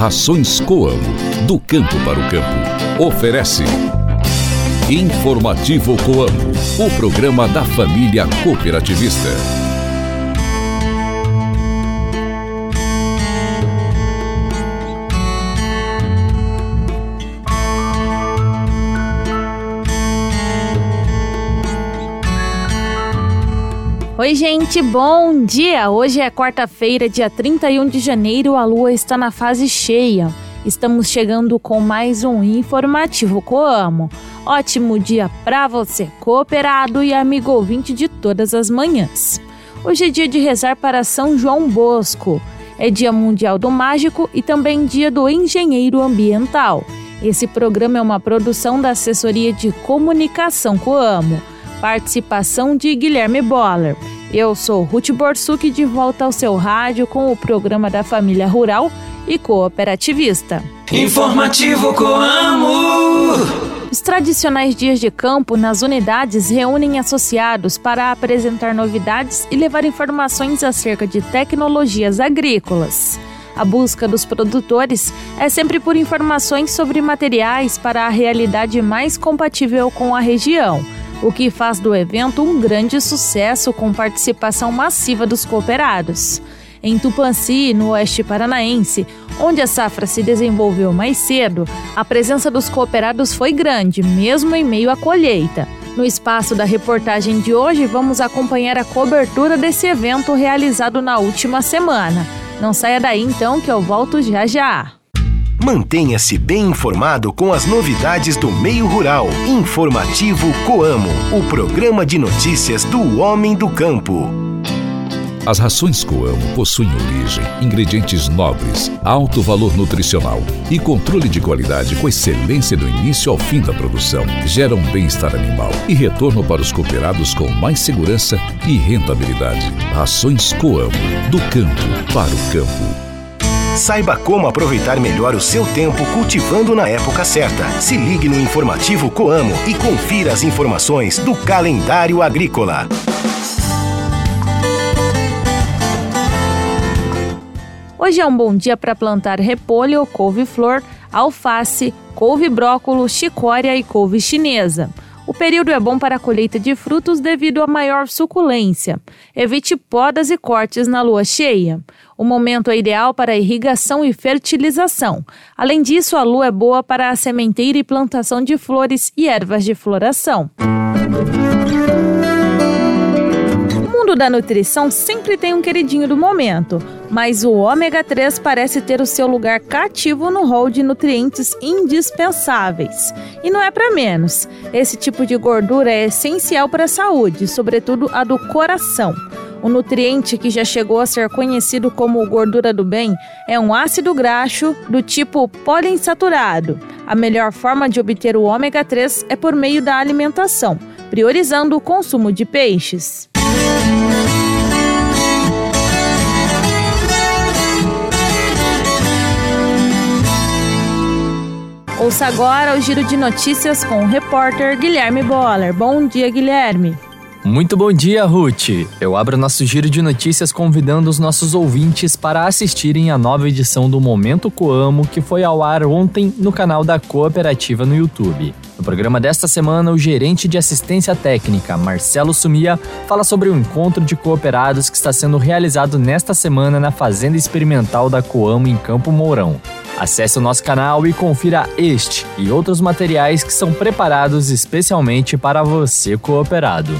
Rações Coamo, do campo para o campo. Oferece. Informativo Coamo, o programa da família cooperativista. Oi, gente, bom dia! Hoje é quarta-feira, dia 31 de janeiro, a lua está na fase cheia. Estamos chegando com mais um informativo Coamo. Ótimo dia para você, cooperado e amigo ouvinte de todas as manhãs. Hoje é dia de rezar para São João Bosco. É Dia Mundial do Mágico e também Dia do Engenheiro Ambiental. Esse programa é uma produção da Assessoria de Comunicação Coamo. Participação de Guilherme Boller. Eu sou Ruth Borsuk de volta ao seu rádio com o programa da família rural e cooperativista. Informativo Coamo. Os tradicionais dias de campo nas unidades reúnem associados para apresentar novidades e levar informações acerca de tecnologias agrícolas. A busca dos produtores é sempre por informações sobre materiais para a realidade mais compatível com a região o que faz do evento um grande sucesso com participação massiva dos cooperados. Em Tupanci, no oeste paranaense, onde a safra se desenvolveu mais cedo, a presença dos cooperados foi grande, mesmo em meio à colheita. No espaço da reportagem de hoje, vamos acompanhar a cobertura desse evento realizado na última semana. Não saia daí então que eu volto já já. Mantenha-se bem informado com as novidades do meio rural. Informativo Coamo, o programa de notícias do homem do campo. As rações Coamo possuem origem, ingredientes nobres, alto valor nutricional e controle de qualidade com excelência do início ao fim da produção. Geram bem-estar animal e retorno para os cooperados com mais segurança e rentabilidade. Rações Coamo, do campo para o campo. Saiba como aproveitar melhor o seu tempo cultivando na época certa. Se ligue no informativo Coamo e confira as informações do calendário agrícola. Hoje é um bom dia para plantar repolho, couve-flor, alface, couve-brócolo, chicória e couve chinesa. O período é bom para a colheita de frutos devido à maior suculência. Evite podas e cortes na lua cheia. O momento é ideal para irrigação e fertilização. Além disso, a lua é boa para a sementeira e plantação de flores e ervas de floração. mundo da nutrição sempre tem um queridinho do momento, mas o ômega 3 parece ter o seu lugar cativo no rol de nutrientes indispensáveis. E não é para menos. Esse tipo de gordura é essencial para a saúde, sobretudo a do coração. O nutriente que já chegou a ser conhecido como gordura do bem é um ácido graxo do tipo poliinsaturado. A melhor forma de obter o ômega 3 é por meio da alimentação, priorizando o consumo de peixes. Ouça agora o giro de notícias com o repórter Guilherme Boller. Bom dia, Guilherme. Muito bom dia, Ruth. Eu abro nosso giro de notícias convidando os nossos ouvintes para assistirem a nova edição do Momento Coamo, que foi ao ar ontem no canal da Cooperativa no YouTube. No programa desta semana, o gerente de assistência técnica, Marcelo Sumia, fala sobre o encontro de cooperados que está sendo realizado nesta semana na Fazenda Experimental da Coamo em Campo Mourão. Acesse o nosso canal e confira este e outros materiais que são preparados especialmente para você cooperado.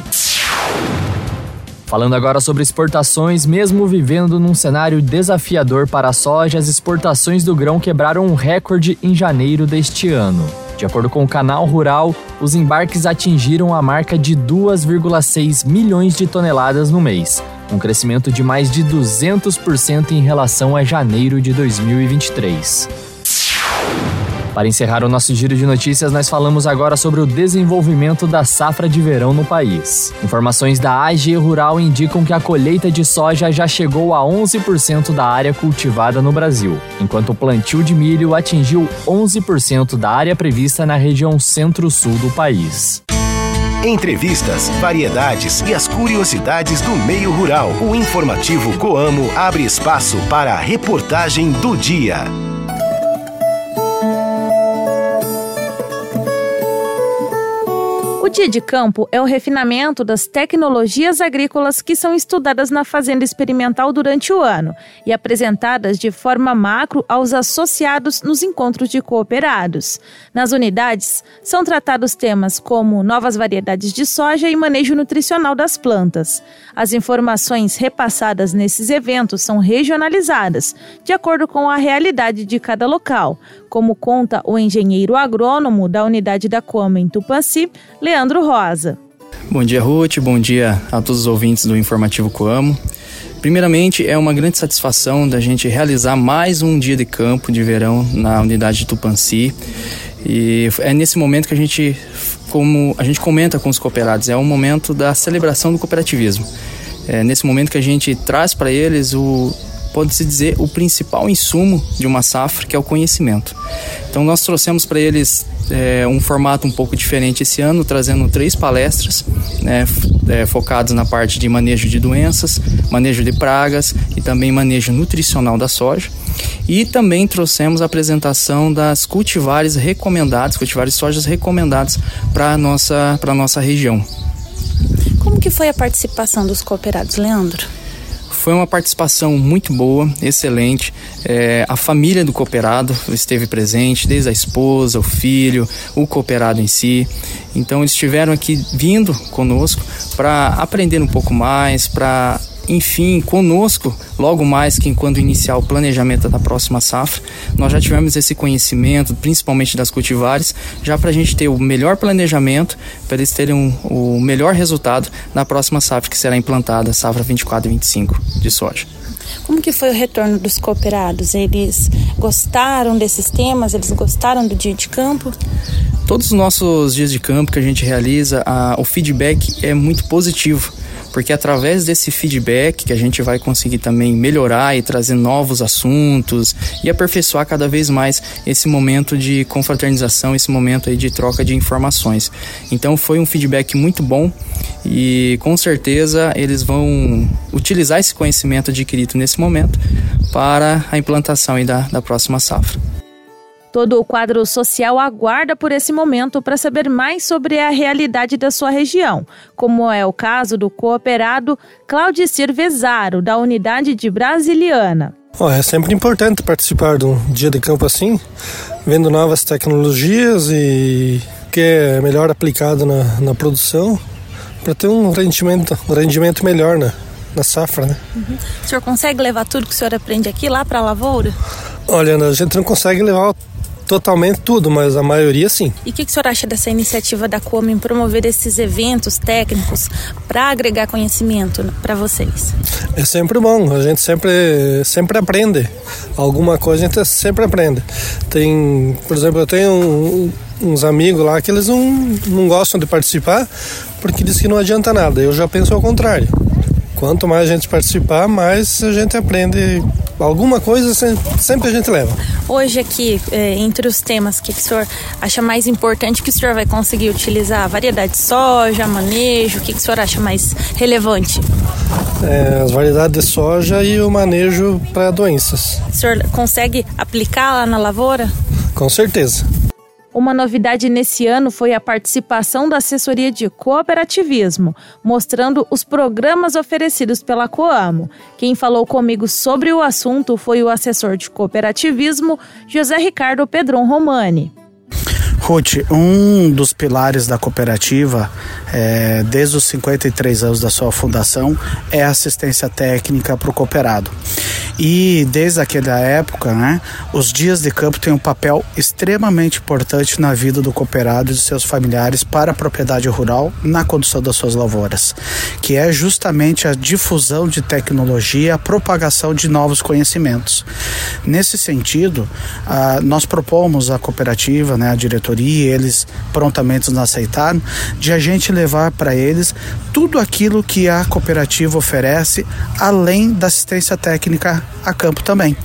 Falando agora sobre exportações, mesmo vivendo num cenário desafiador para a soja, as exportações do grão quebraram um recorde em janeiro deste ano. De acordo com o canal Rural, os embarques atingiram a marca de 2,6 milhões de toneladas no mês, um crescimento de mais de 200% em relação a janeiro de 2023. Para encerrar o nosso giro de notícias, nós falamos agora sobre o desenvolvimento da safra de verão no país. Informações da AG Rural indicam que a colheita de soja já chegou a 11% da área cultivada no Brasil, enquanto o plantio de milho atingiu 11% da área prevista na região centro-sul do país. Entrevistas, variedades e as curiosidades do meio rural. O informativo Coamo abre espaço para a reportagem do dia. Dia de campo é o refinamento das tecnologias agrícolas que são estudadas na fazenda experimental durante o ano e apresentadas de forma macro aos associados nos encontros de cooperados. Nas unidades, são tratados temas como novas variedades de soja e manejo nutricional das plantas. As informações repassadas nesses eventos são regionalizadas, de acordo com a realidade de cada local, como conta o engenheiro agrônomo da unidade da Coma em Tupanci, Leandro Rosa. Bom dia, Ruth. Bom dia a todos os ouvintes do Informativo Coamo. Primeiramente, é uma grande satisfação da gente realizar mais um dia de campo de verão na unidade de Tupanci. E é nesse momento que a gente, como a gente comenta com os cooperados, é o momento da celebração do cooperativismo. É nesse momento que a gente traz para eles o pode-se dizer, o principal insumo de uma safra, que é o conhecimento. Então, nós trouxemos para eles é, um formato um pouco diferente esse ano, trazendo três palestras né, é, focadas na parte de manejo de doenças, manejo de pragas e também manejo nutricional da soja. E também trouxemos a apresentação das cultivares recomendados, cultivares sojas recomendados para a nossa, nossa região. Como que foi a participação dos cooperados, Leandro? Foi uma participação muito boa, excelente. É, a família do cooperado esteve presente, desde a esposa, o filho, o cooperado em si. Então eles estiveram aqui vindo conosco para aprender um pouco mais, para enfim, conosco, logo mais que enquanto iniciar o planejamento da próxima safra, nós já tivemos esse conhecimento, principalmente das cultivares, já para a gente ter o melhor planejamento, para eles terem um, o melhor resultado na próxima safra que será implantada, safra 24 e 25 de soja. Como que foi o retorno dos cooperados? Eles gostaram desses temas? Eles gostaram do dia de campo? Todos os nossos dias de campo que a gente realiza, a, o feedback é muito positivo porque através desse feedback que a gente vai conseguir também melhorar e trazer novos assuntos e aperfeiçoar cada vez mais esse momento de confraternização, esse momento aí de troca de informações. Então foi um feedback muito bom e com certeza eles vão utilizar esse conhecimento adquirido nesse momento para a implantação da, da próxima safra. Todo o quadro social aguarda por esse momento para saber mais sobre a realidade da sua região, como é o caso do cooperado Claudicir Vezaro, da unidade de Brasiliana. Oh, é sempre importante participar de um dia de campo assim, vendo novas tecnologias e que é melhor aplicado na, na produção para ter um rendimento, um rendimento melhor na, na safra. Né? Uhum. O senhor consegue levar tudo que o senhor aprende aqui lá para a lavoura? Olha, a gente não consegue levar totalmente tudo, mas a maioria sim. E o que, que o senhor acha dessa iniciativa da Como em promover esses eventos técnicos para agregar conhecimento para vocês? É sempre bom, a gente sempre, sempre aprende. Alguma coisa a gente sempre aprende. Tem, por exemplo, eu tenho um, uns amigos lá que eles não, não gostam de participar porque diz que não adianta nada. Eu já penso ao contrário. Quanto mais a gente participar, mais a gente aprende alguma coisa, sempre a gente leva. Hoje aqui, é, entre os temas que, que o senhor acha mais importante que o senhor vai conseguir utilizar? Variedade de soja, manejo, o que, que o senhor acha mais relevante? É, as variedades de soja e o manejo para doenças. O senhor consegue aplicar lá na lavoura? Com certeza. Uma novidade nesse ano foi a participação da assessoria de cooperativismo, mostrando os programas oferecidos pela Coamo. Quem falou comigo sobre o assunto foi o assessor de cooperativismo, José Ricardo Pedron Romani. Ruth, um dos pilares da cooperativa, é, desde os 53 anos da sua fundação, é assistência técnica para o cooperado. E desde aquela época, né, os dias de campo têm um papel extremamente importante na vida do cooperado e de seus familiares para a propriedade rural na condução das suas lavouras, que é justamente a difusão de tecnologia, a propagação de novos conhecimentos. Nesse sentido, ah, nós propomos à cooperativa, né, a diretoria, eles prontamente nos aceitaram, de a gente levar para eles tudo aquilo que a cooperativa oferece, além da assistência técnica a campo também.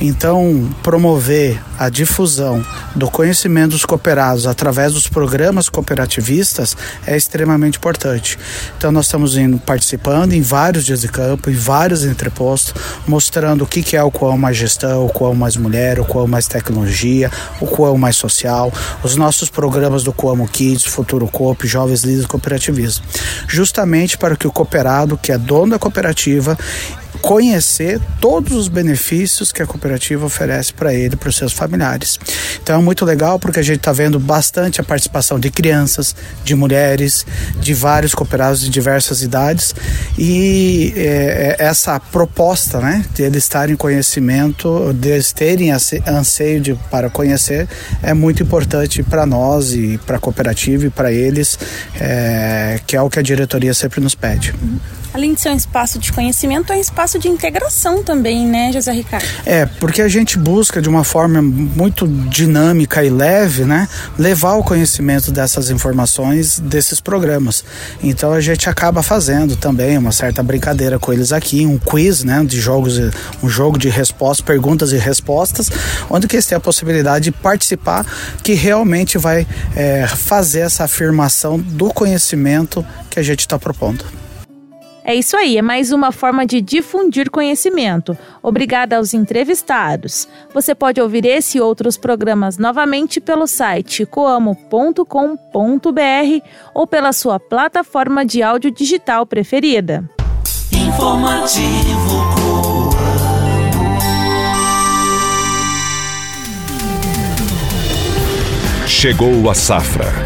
Então, promover a difusão do conhecimento dos cooperados através dos programas cooperativistas é extremamente importante. Então, nós estamos indo participando em vários dias de campo, em vários entrepostos, mostrando o que é o qual mais gestão, o qual mais mulher, o qual mais tecnologia, o qual mais social, os os nossos programas do Coamo Kids, Futuro Coop, Jovens Líderes Cooperativismo, justamente para que o cooperado, que é dono da cooperativa, conhecer todos os benefícios que a cooperativa oferece para ele, para os seus familiares. Então é muito legal porque a gente está vendo bastante a participação de crianças, de mulheres, de vários cooperados de diversas idades e é, é essa proposta, né, de eles estarem em conhecimento, de eles terem anseio de, para conhecer, é muito importante para nós e para a cooperativa e para eles, é, que é o que a diretoria sempre nos pede além de ser um espaço de conhecimento, é um espaço de integração também, né, José Ricardo? É, porque a gente busca de uma forma muito dinâmica e leve, né, levar o conhecimento dessas informações desses programas. Então a gente acaba fazendo também uma certa brincadeira com eles aqui, um quiz, né, de jogos, um jogo de respostas, perguntas e respostas, onde que eles têm a possibilidade de participar, que realmente vai é, fazer essa afirmação do conhecimento que a gente está propondo. É isso aí, é mais uma forma de difundir conhecimento. Obrigada aos entrevistados. Você pode ouvir esse e outros programas novamente pelo site coamo.com.br ou pela sua plataforma de áudio digital preferida. Informativo Chegou a safra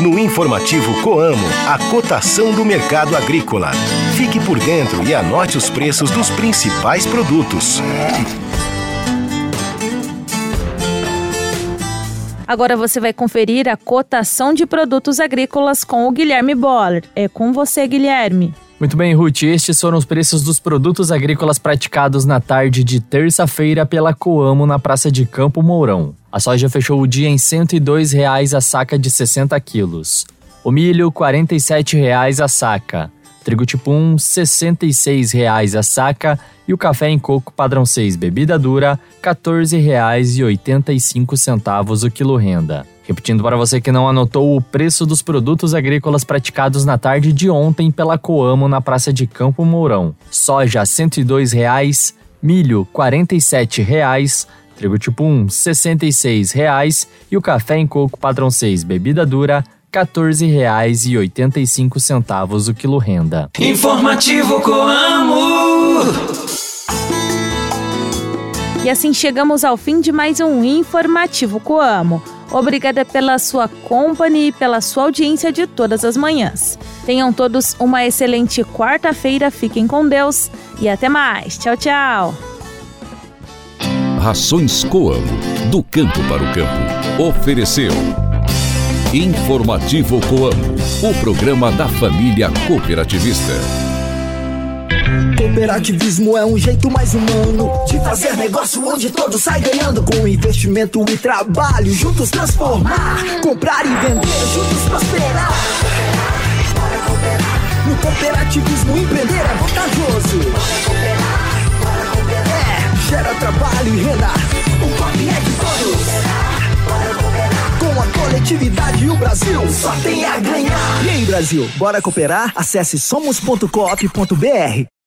No informativo Coamo, a cotação do mercado agrícola. Fique por dentro e anote os preços dos principais produtos. Agora você vai conferir a cotação de produtos agrícolas com o Guilherme Boller. É com você, Guilherme. Muito bem, Ruth. Estes foram os preços dos produtos agrícolas praticados na tarde de terça-feira pela Coamo na Praça de Campo Mourão. A soja fechou o dia em R$ 102,00 a saca de 60 quilos. O milho, R$ 47,00 a saca. Trigo tipo 1, R$ 66,00 a saca. E o café em coco padrão 6 bebida dura, R$ 14,85 o quilo renda. Repetindo para você que não anotou o preço dos produtos agrícolas praticados na tarde de ontem pela Coamo na Praça de Campo Mourão. Soja R$ 102,00, milho R$ 47,00, trigo tipo 1 R$ 66,00 e o café em coco padrão 6 bebida dura R$ 14,85 o quilo renda. Informativo Coamo. E assim chegamos ao fim de mais um Informativo Coamo. Obrigada pela sua companhia e pela sua audiência de todas as manhãs. Tenham todos uma excelente quarta-feira, fiquem com Deus e até mais. Tchau, tchau. Rações Coamo, do campo para o campo. Ofereceu. Informativo Coamo, o programa da família cooperativista. Cooperativismo é um jeito mais humano de fazer negócio onde todos saem ganhando. Com investimento e trabalho, juntos transformar. Comprar e vender, juntos prosperar. No cooperativismo, empreender é vantajoso gera trabalho e renda. O COP é de todos. Com a coletividade e o Brasil só tem a ganhar. E aí, Brasil, bora cooperar? Acesse somos.coop.br.